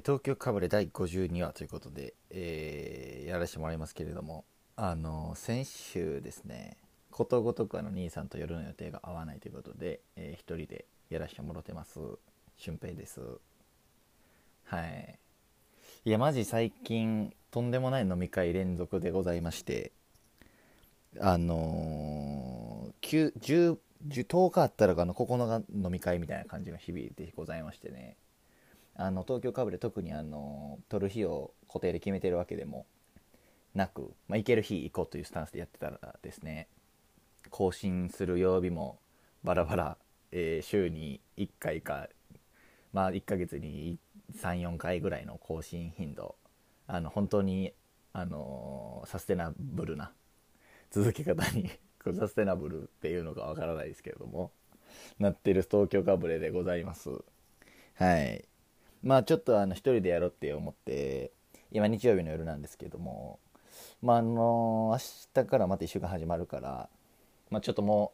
東京かぶれ第52話ということで、えー、やらせてもらいますけれどもあの先週ですねことごとくあの兄さんと夜の予定が合わないということで、えー、一人でやらせてもらってます。俊平です。はい。いやマジ最近とんでもない飲み会連続でございましてあのー、10, 10日あったらあの9日飲み会みたいな感じが響いてございましてねあの東京かぶれ特にあの取る日を固定で決めてるわけでもなく、まあ、行ける日行こうというスタンスでやってたらですね更新する曜日もバラバラ、えー、週に1回かまあ1ヶ月に34回ぐらいの更新頻度あの本当にあのサステナブルな続け方にサステナブルっていうのかわからないですけれどもなってる東京かぶれでございます。はい。まあちょっとあの一人でやろうって思って今日曜日の夜なんですけどもまああの明日からまた1週間始まるからまあちょっとも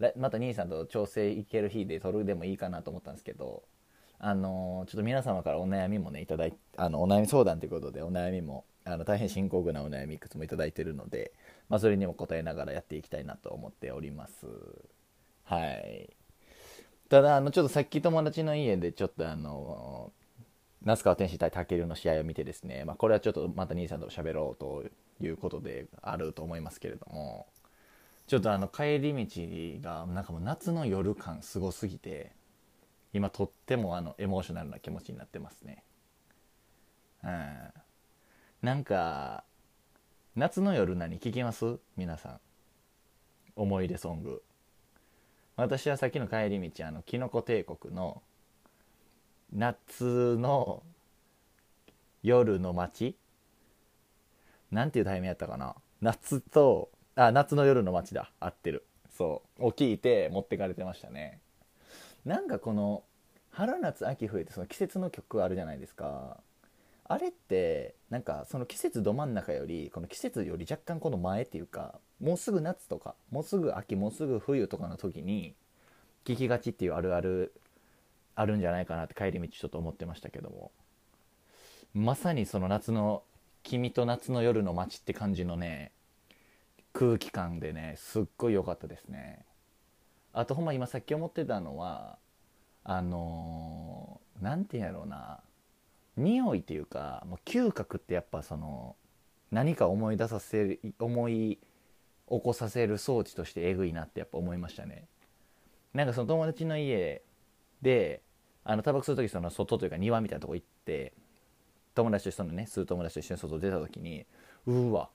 うまた兄さんと調整行ける日で撮るでもいいかなと思ったんですけどあのちょっと皆様からお悩みもねいただいあのお悩み相談ということでお悩みもあの大変深刻なお悩みいくつもいただいてるので、まあ、それにも答えながらやっていきたいなと思っております。はい。ただあのちょっとさっき友達の家でちょっとあの那須川天心対武尊の試合を見てですね、まあ、これはちょっとまた兄さんと喋ろうということであると思いますけれどもちょっとあの帰り道がなんかもう夏の夜感すごすぎて今とってもあのエモーショナルな気持ちになってますね。うん。なんか夏の夜何聞きます？皆さん。思い出ソング。私はさっきの帰り道あのキノコ帝国の夏の夜の街？なんていうタイミングやったかな？夏とあ夏の夜の街だ。合ってる。そう。を聞いて持ってかれてましたね。なんかこの春夏秋冬ってその季節の曲あるじゃないですか。あれってなんかその季節ど真ん中よりこの季節より若干この前っていうかもうすぐ夏とかもうすぐ秋もうすぐ冬とかの時に聞きがちっていうあるあるあるんじゃないかなって帰り道ちょっと思ってましたけども。まさにその夏の「君と夏の夜の街」って感じのね空気感でねすっごい良かったですね。あとほんま今さっき思ってたのはあの何、て言うんやろうな。匂いっていうかもう嗅覚ってやっぱその何か思い出させる思い起こさせる装置としてえぐいなってやっぱ思いましたね。なんかその友達の家であのタバコ吸う時その外というか庭みたいなとこ行って友達とそのね吸う友達と一緒に外出た時にうわ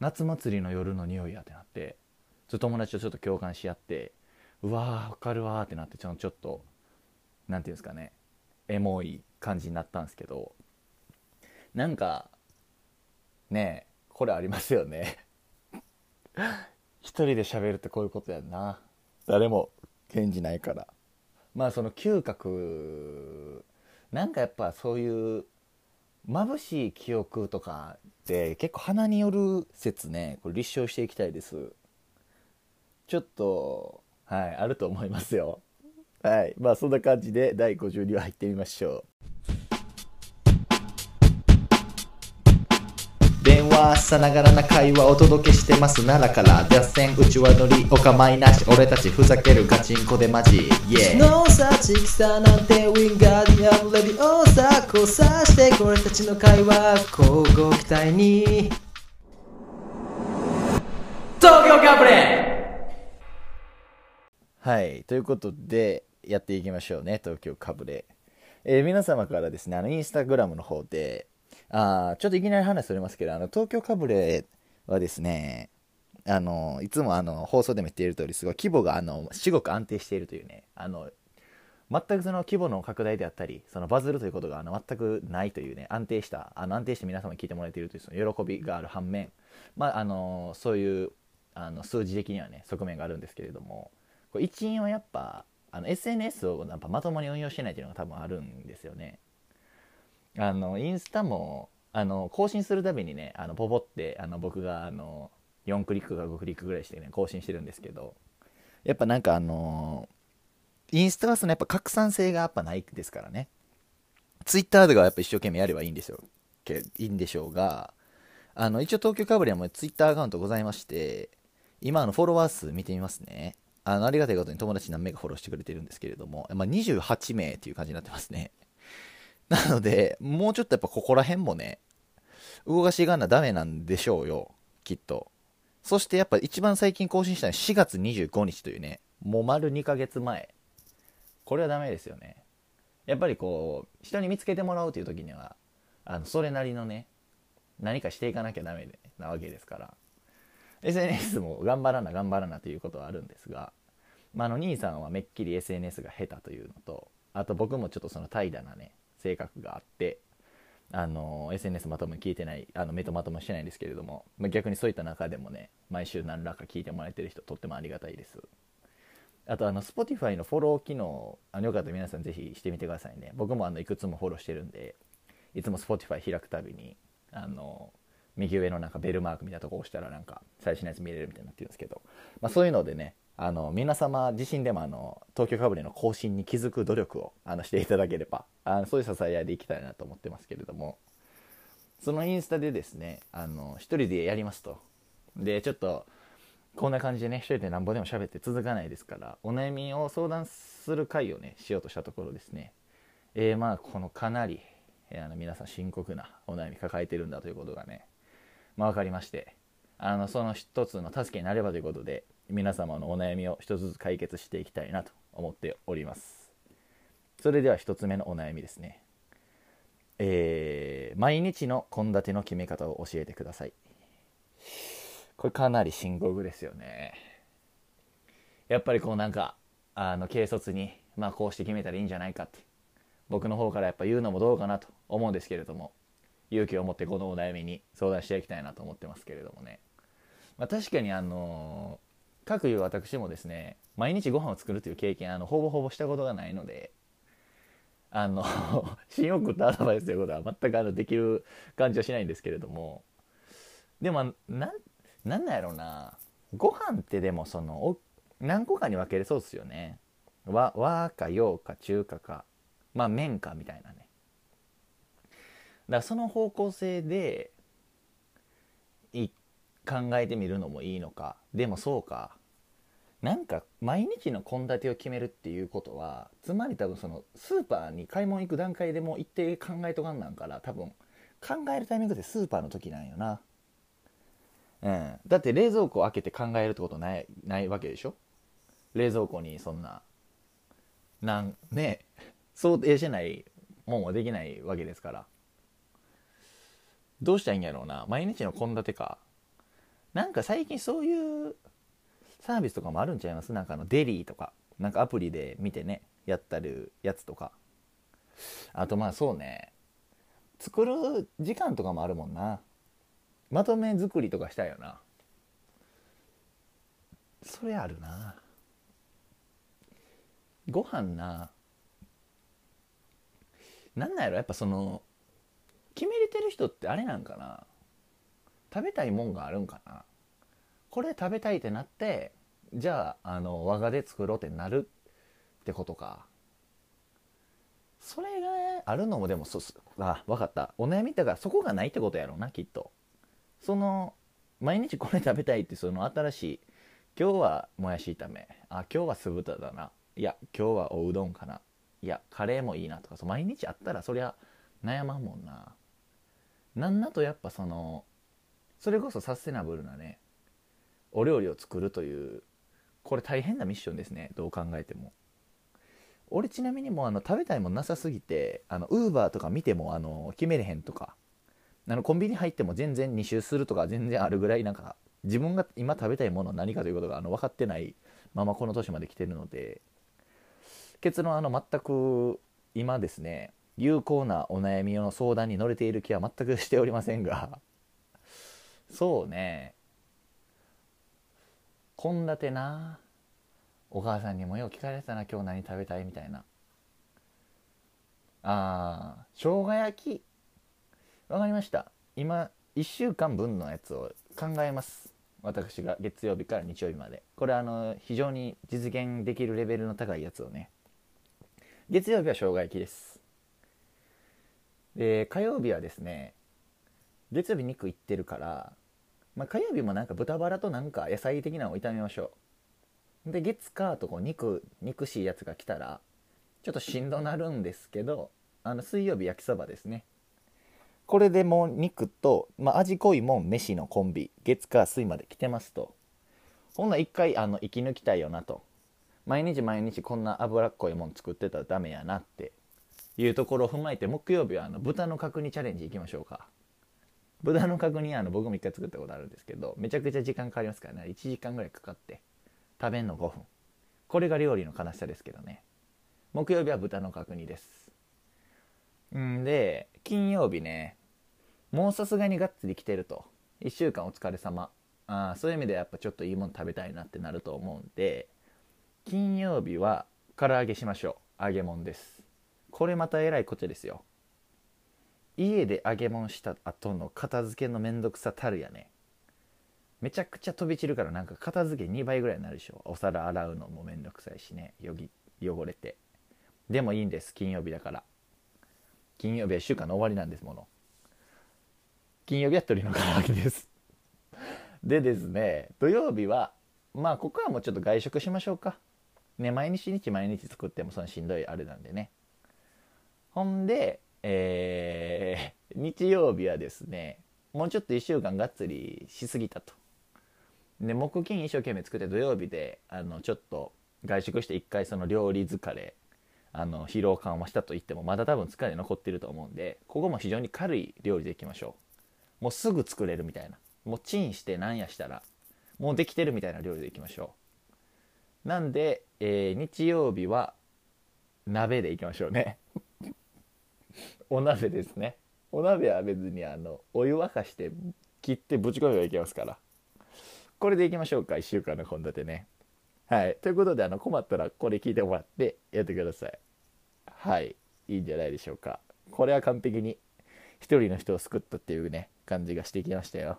夏祭りの夜の匂いやってなって友達とちょっと共感し合ってうわーわかるわーってなってちょっと何て言うんですかねエモい感じになったんですけどなんかねえこれありますよね。一人で喋るってこういうことやんな。誰も返事ないから。まあその嗅覚なんかやっぱそういう眩しい記憶とかって結構鼻による説ねこれ立証していきたいです。ちょっとはいあると思いますよ。はいまあそんな感じで第52話入ってみましょう。電話さながらな会話お届けしてます。奈良から脱線うちわ乗りお構いなし俺たちふざけるガチンコでマジ。イエーノーサチキサなんてウィンガーディアンレディオーサ交差してこれたちの会話交互期待に。東京カプレはいということでやっていきましょうね東京かぶれ、えー、皆様からですねあのインスタグラムの方であちょっといきなり話それますけど、あの、東京かぶれはですね、あの、いつもあの、放送でも言っている通り、すごい規模が、あの、至極安定しているというね、あの、全くその規模の拡大であったり、そのバズるということがあの全くないというね、安定した、あの安定して皆様に聞いてもらえているというその喜びがある反面、まあ、あの、そういうあの数字的にはね、側面があるんですけれども、こ一因はやっぱ、あの SNS をやっぱまともに運用してないというのが多分あるんですよね。あのインスタもあの更新するたびにねあのポポってあの僕があの4クリックか5クリックぐらいしてね更新してるんですけどやっぱなんかあのインスタはそのやっぱ拡散性がやっぱないですからね。ツイッターとかはやっぱ一生懸命やればいいんですよ。けいいんでしょうがあの一応東京かぶりはもうツイッターアカウントございまして今のフォロワー数見てみますね。あのありがたいことに友達何名かフォローしてくれてるんですけれども、まあ、28名っていう感じになってますね。なのでもうちょっとやっぱここら辺もね動かしいかんなダメなんでしょうよきっと。そしてやっぱ一番最近更新したのは4月25日というねもう丸2ヶ月前。これはダメですよね。やっぱりこう人に見つけてもらうという時にはあのそれなりのね何かしていかなきゃダメなわけですから。SNS も頑張らな頑張らなということはあるんですが、まあ、あの兄さんはめっきり SNS が下手というのとあと僕もちょっとその怠惰なね性格があってあの SNS まともに聞いてないあの目とまともしてないんですけれども、まあ、逆にそういった中でもね毎週何らか聞いてもらえてる人とってもありがたいです。あとあの Spotify のフォロー機能あのよかったら皆さんぜひしてみてくださいね。僕もあのいくつもフォローしてるんでいつも Spotify 開くたびにあの右上のなんかベルマークみたいなとこ押したらなんか最新のやつ見れるみたいになってるんですけど、まあ、そういうのでねあの皆様自身でもあの東京かぶれの更新に気づく努力をあのしていただければあのそういう支え合いでいきたいなと思ってますけれども。そのインスタでですねあの一人でやりますと。でちょっとこんな感じでね一人でなんぼでも喋って続かないですからお悩みを相談する会をねしようとしたところですね。えー、まあこのかなり、えー、あの皆さん深刻なお悩み抱えてるんだということがねまあ、分かりまして。あのその一つの助けになればということで皆様のお悩みを一つずつ解決していきたいなと思っております。それでは一つ目のお悩みですね。えー、毎日の献立の決め方を教えてください。これかなり深刻ですよね。やっぱりこうなんかあの軽率にまあこうして決めたらいいんじゃないかって僕の方からやっぱ言うのもどうかなと思うんですけれども勇気を持ってこのお悩みに相談していきたいなと思ってますけれどもね、まあ、確かにあの各いう私もですね毎日ご飯を作るという経験あのほぼほぼしたことがないのであの 新送ったアドバイスということは全くあのできる感じはしないんですけれどもでもななんなんやろうなご飯ってでもその何個かに分けれそうですよね。和和か洋か中華かまあ麺かみたいなね。だからその方向性でい考えてみるのもいいのかでもそうかなんか毎日の献立を決めるっていうことはつまり多分そのスーパーに買い物行く段階でも一定考えとかんなんから多分考えるタイミングってスーパーの時なんよな。うん。だって冷蔵庫開けて考えるってことないないわけでしょ？冷蔵庫にそんななんね想定してないもんはできないわけですから。どうしたらいいんやろうな。毎日の献立か。なんか最近そういうサービスとかもあるんちゃいます？なんかあのデリーとか。なんかアプリで見てねやったるやつとか。あとまあそうね。作る時間とかもあるもんな。まとめ作りとかしたいよな。それあるな。ご飯な。なんなんやろ？やっぱその決めれてる人ってあれなんかな？食べたいもんがあるんかな？これ食べたいってなってじゃああの我がで作ろうってなるってことか。それがあるのもでもそあ分かった。お悩みだからそこがないってことやろうなきっと。その毎日これ食べたいってその新しい。今日はもやし炒め。あ今日は酢豚だな。いや今日はおうどんかな。いやカレーもいいなとかそ毎日あったらそりゃ悩まんもんな。なんだとやっぱそのそれこそサステナブルなねお料理を作るというこれ大変なミッションですね。どう考えても。俺ちなみにもうあの食べたいもんなさすぎてあのウーバーとか見てもあの決めれへんとか。あのコンビニ入っても全然2周するとか全然あるぐらいなんか自分が今食べたいもの何かということがあの分かってないままこの年まで来てるので。結論あの全く今ですね有効なお悩みの相談に乗れている気は全くしておりませんが。そうね。献立な。お母さんにもよう聞かれてたな今日何食べたいみたいな。あー生姜焼き。わかりました。今1週間分のやつを考えます。私が月曜日から日曜日まで。これあの非常に実現できるレベルの高いやつをね。月曜日は生姜焼きです。で火曜日はですね月曜日肉いってるから、まあ、火曜日もなんか豚バラとなんか野菜的なのを炒めましょう。で月火とこう肉肉しいやつが来たらちょっとしんどなるんですけどあの水曜日焼きそばですね。これでもう肉と、まあ、味濃いもん飯のコンビ月火水まで来てますと。ほんなら一回あの息抜きたいよなと。毎日毎日こんな脂っこいもん作ってたらダメやなっていうところを踏まえて木曜日はあの豚の角煮チャレンジいきましょうか。豚の角煮あの僕も一回作ったことあるんですけどめちゃくちゃ時間かかりますからね。1時間ぐらいかかって食べんの5分。これが料理の悲しさですけどね。木曜日は豚の角煮です。んで金曜日ねもうさすがにがっつり来てると。1週間お疲れ様。あそういう意味でやっぱちょっといいもの食べたいなってなると思うんで金曜日は唐揚げしましょう。揚げ物です。これまたえらいこっちゃですよ。家で揚げ物した後の片付けのめんどくさたるやね。めちゃくちゃ飛び散るからなんか片付け2倍ぐらいになるでしょ。お皿洗うのもめんどくさいしね。よぎ汚れて。でもいいんです。金曜日だから。金曜日は週間の終わりなんですもの。金曜日は鶏の唐揚げです。でですね土曜日はまあここはもうちょっと外食しましょうか。ね毎日日毎日作ってもそのしんどいあれなんでね。ほんでえー日曜日はですねもうちょっと1週間がっつりしすぎたと。で木金一生懸命作って土曜日であのちょっと外食して一回その料理疲れあの疲労緩和したと言ってもまだ多分疲れ残ってると思うんでここも非常に軽い料理でいきましょう。もうすぐ作れるみたいな。もうチンしてなんやしたらもうできてるみたいな料理でいきましょう。なんで、えー日曜日は鍋でいきましょうね。お鍋ですね。お鍋は別にあのお湯沸かして切ってぶち込めばいけますから。これでいきましょうか1週間の献立ね。はい。ということであの困ったらこれ聞いてもらってやってください。はい。いいんじゃないでしょうか。これは完璧に一人の人を救ったっていうね感じがしてきましたよ。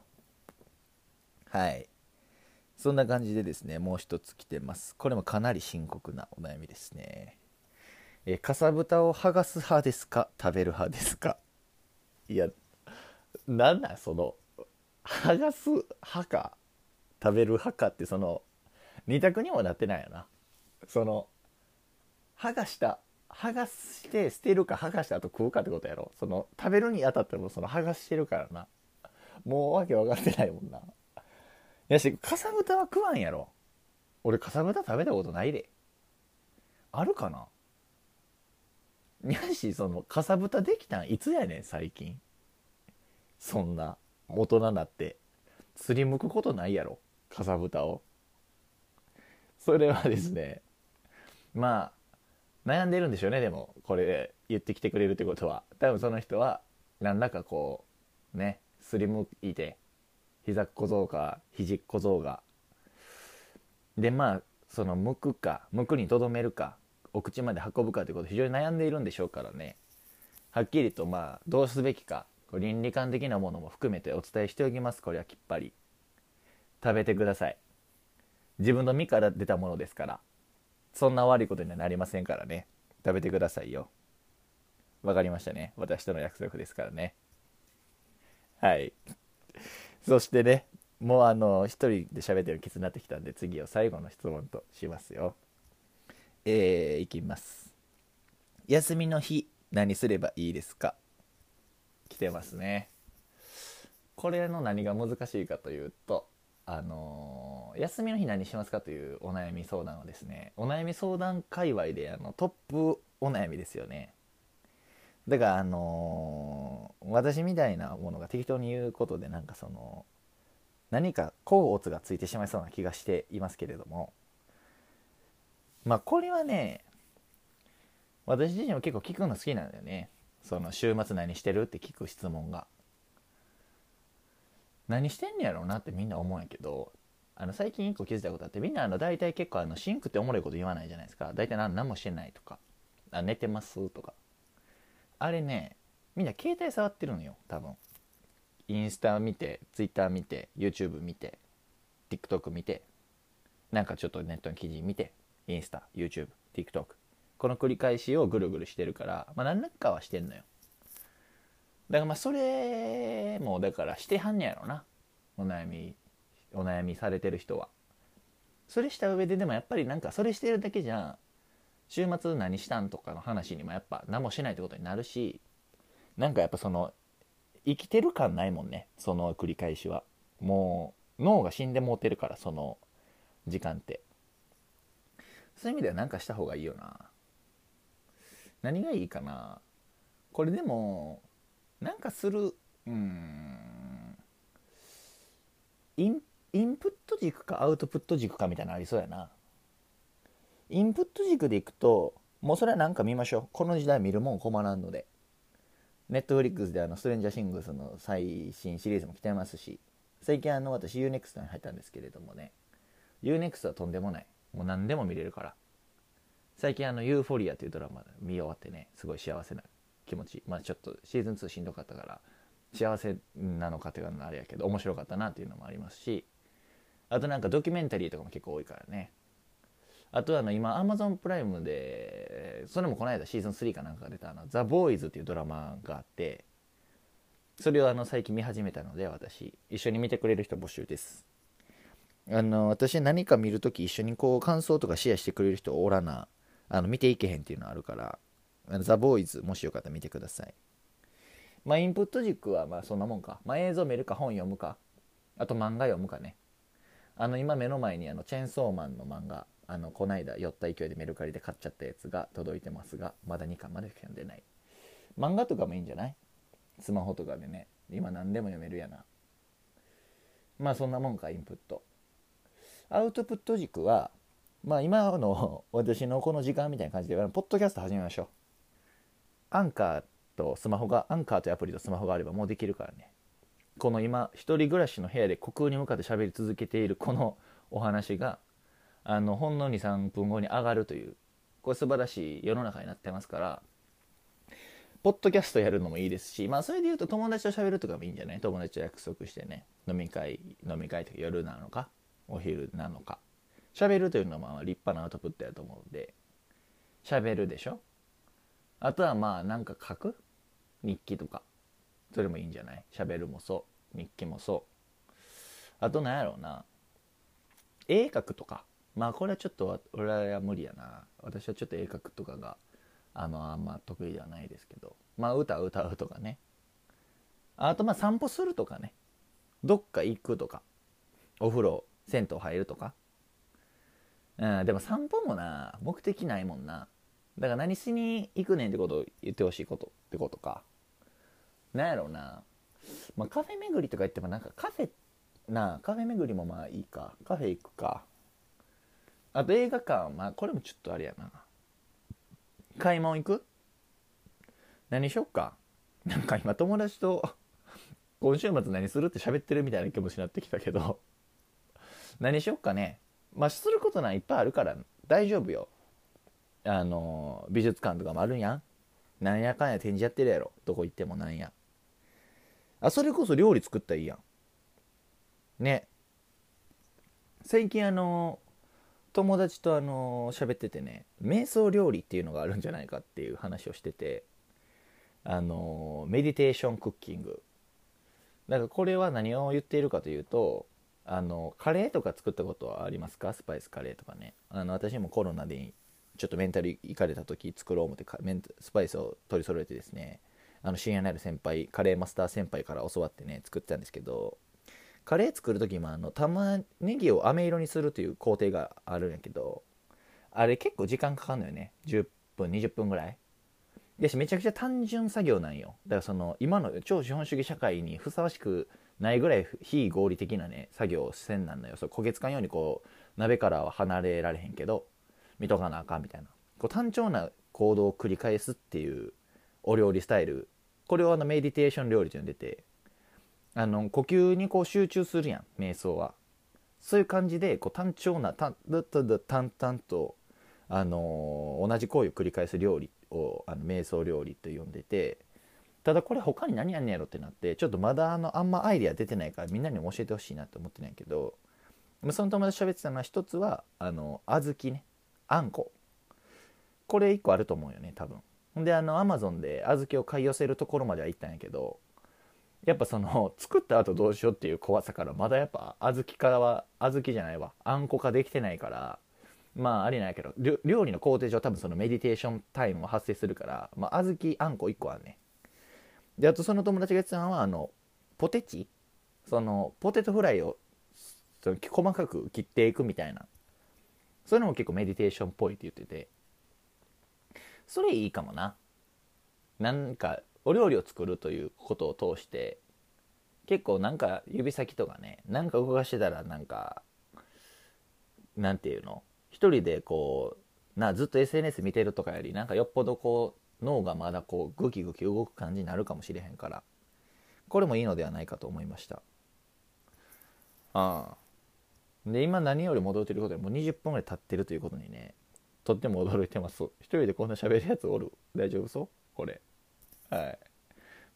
はい。そんな感じでですねもう一つ来てます。これもかなり深刻なお悩みですね。えかさぶたを剥がす派ですか？食べる派ですか？いやなんなん？その剥がす派か？食べる派かってその二択にもなってないよな。その剥がした剥がして捨てるか剥がした後食うかってことやろ。その食べるにあたってもその剥がしてるからな。もうわけ分かってないもんな。やしかさぶたは食わんやろ。俺かさぶた食べたことないで。あるかな？やしそのかさぶたできたん？いつやねん最近。そんな大人になって。すりむくことないやろかさぶたを。それはですねまあ悩んでるんでしょうねでもこれ言ってきてくれるってことは。多分その人は何らかこうねすりむいて膝小僧か肘小僧が。でまあそのむくかむくにとどめるかお口まで運ぶかということ非常に悩んでいるんでしょうからね。はっきりとまあどうすべきか倫理観的なものも含めてお伝えしておきます。これはきっぱり。食べてください。自分の身から出たものですから。そんな悪いことにはなりませんからね。食べてくださいよ。わかりましたね。私との約束ですからね。はい。そしてねもうあの一人で喋ってるきつになってきたんで次を最後の質問としますよ。えー、いきます。休みの日何すればいいですか？来てますね。これの何が難しいかというとあのー休みの日何しますかというお悩み相談はですねお悩み相談界隈であのトップお悩みですよね。だからあのー私みたいなものが適当に言うことでなんかその何か甲乙がついてしまいそうな気がしていますけれどもまあこれはね私自身も結構聞くの好きなんだよね。その週末何してるって聞く質問が。何してんねやろうなってみんな思うんやけどあの最近一個気づいたことあってみんなあの大体結構あのシンクっておもろいこと言わないじゃないですか。大体何何もしてないとか。あ寝てますとか。あれねみんな携帯触ってるのよ多分。インスタ見てツイッター見て YouTube 見て TikTok 見てなんかちょっとネットの記事見て。インスタ YouTubeTikTok この繰り返しをぐるぐるしてるからまあ何らかはしてんのよ。だからまあそれもだからしてはんねやろな。お悩みお悩みされてる人は。それした上ででもやっぱりなんかそれしてるだけじゃ週末何したんとかの話にもやっぱ何もしないってことになるしなんかやっぱその生きてる感ないもんね。その繰り返しは。もう脳が死んでもうてるからその時間って。そういう意味では何かした方がいいよな。何がいいかな。これでもなんかするうん。インインプット軸かアウトプット軸かみたいなのありそうやな。インプット軸でいくともうそれは何か見ましょう。この時代見るもん困らんので。ネットフリックスであのストレンジャーシングスの最新シリーズも来てますし最近あの私 UNEXT に入ったんですけれどもね。UNEXT はとんでもない。もう何でも見れるから。最近あのユーフォリアというドラマ見終わってねすごい幸せな気持ち。まあちょっとシーズン2しんどかったから幸せなのかというのはあれやけど面白かったなっていうのもありますしあとなんかドキュメンタリーとかも結構多いからね。あとあの今 Amazon プライムでそれもこの間シーズン3かなんかが出たあの「ザ・ボーイズっていうドラマがあってそれをあの最近見始めたので私。一緒に見てくれる人募集です。あの私何か見るとき一緒にこう感想とかシェアしてくれる人おらなあの見ていけへんっていうのあるからザ・ボーイズもしよかったら見てください。まあインプット軸はまあそんなもんか。まあ映像見るか本読むか。あと漫画読むかね。あの今目の前にあのチェーンソーマンの漫画あのこないだ酔った勢いでメルカリで買っちゃったやつが届いてますがまだ2巻までしか読んでない。漫画とかもいいんじゃない？スマホとかでね。今何でも読めるやな。まあそんなもんかインプット。アウトプット軸はまあ今の 私のこの時間みたいな感じでポッドキャスト始めましょう。アンカーとスマホがアンカーというアプリとスマホがあればもうできるからね。この今一人暮らしの部屋で虚空に向かって喋り続けているこのお話があのほんの23分後に上がるというこれ素晴らしい世の中になってますからポッドキャストやるのもいいですしまあそれで言うと友達と喋るとかもいいんじゃない？友達と約束してね飲み会飲み会とか夜なのか？お昼なのか。喋るというのはまあ立派なアウトプットやと思うんで。喋るでしょ？あとはまあなんか書く？日記とか。それもいいんじゃない？喋るもそう。日記もそう。あと何やろうな。絵描くとか。まあこれはちょっと俺は無理やな。私はちょっと絵描くとかがあのあんま得意ではないですけど。まあ歌歌うとかね。あとまあ散歩するとかね。どっか行くとか。お風呂銭湯入るとか。うんでも散歩もな目的ないもんな。だから何しに行くねんってことを言ってほしいことってことか。なんやろうな、まあ、カフェ巡りとか言ってもなんかカフェなあカフェ巡りもまあいいか。カフェ行くか。あと映画館まあこれもちょっとあれやな。買い物行く？何しよっか？なんか今友達と 今週末何する？って喋ってるみたいな気持ちになってきたけど。何しよっかね。まあすることないっぱいあるから大丈夫よ。あの美術館とかもあるんや。んなんやかんや展示やってるやろ。どこ行ってもなんや。あそれこそ料理作ったらいいやん。ね。最近あの友達とあの喋っててね瞑想料理っていうのがあるんじゃないかっていう話をしててあのメディテーションクッキングだからこれは何を言っているかというとあのカレーとか作ったことはありますか？スパイスカレーとかね。あの私もコロナでちょっとメンタル行かれた時作ろう思ってスパイスを取り揃えてですねあの深夜になる先輩カレーマスター先輩から教わってね作ったんですけどカレー作る時もあの玉ねぎを飴色にするという工程があるんやけどあれ結構時間かかるのよね。10分20分ぐらい。でしめちゃくちゃ単純作業なんよ。だからその今の超資本主義社会にふさわしくないぐらい非合理的なね作業をせんなんのよ。そう焦げつかんようにこう鍋からは離れられへんけど見とかなあかんみたいな。こう単調な行動を繰り返すっていうお料理スタイル。これをあのメディテーション料理というの出てあの呼吸にこう集中するやん瞑想は。そういう感じでこう単調な淡々と、あのー、同じ行為を繰り返す料理をあの瞑想料理と呼んでてただこれ他に何やんねやろってなってちょっとまだあのあんまアイデア出てないからみんなにも教えてほしいなって思ってないけどその友達喋ってたのは一つはあの小豆ね。あんこ。これ1個あると思うよね多分。ほんであのアマゾンで小豆を買い寄せるところまでは行ったんやけどやっぱその作った後どうしようっていう怖さからまだやっぱ小豆化は小豆じゃないわ。あんこ化できてないからまあありなんやけど料理の工程上多分そのメディテーションタイムも発生するから、まあ、小豆あんこ1個あんねであとその友達が言ってたのはあのポテチ？そのポテトフライをその細かく切っていくみたいな。そういうのも結構メディテーションっぽいって言ってて。それいいかもな。なんかお料理を作るということを通して結構なんか指先とかねなんか動かしてたらなんかなんていうの？一人でこうなずっと SNS 見てるとかよりなんかよっぽどこう脳がまだこうグキグキ動く感じになるかもしれへんからこれもいいのではないかと思いました。ああ。で今何より戻ってることでもう20分ぐらい経ってるということにねとっても驚いてます。一人でこんな喋るやつおる？大丈夫そう？これ。はい。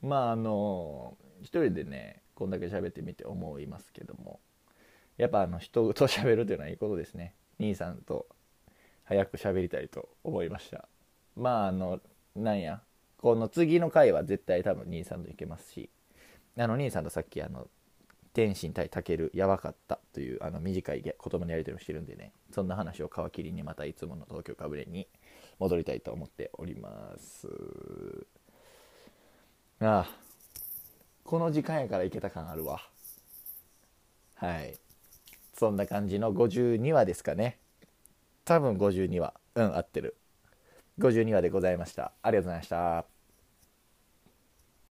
まああの一人でねこんだけ喋ってみて思いますけどもやっぱあの人と喋るというのはいいことですね。兄さんと早く喋りたいと思いました。まああのなんや。この次の回は絶対多分兄さんといけますし。あの兄さんとさっきあの天心対武やばかったというあの短い言葉のやり取りをしてるんでね。そんな話を皮切りにまたいつもの東京かぶれに戻りたいと思っております。ああ。この時間やからいけた感あるわ。はい。そんな感じの52話ですかね。多分52話。うん合ってる。52話でございました。ありがとうございました。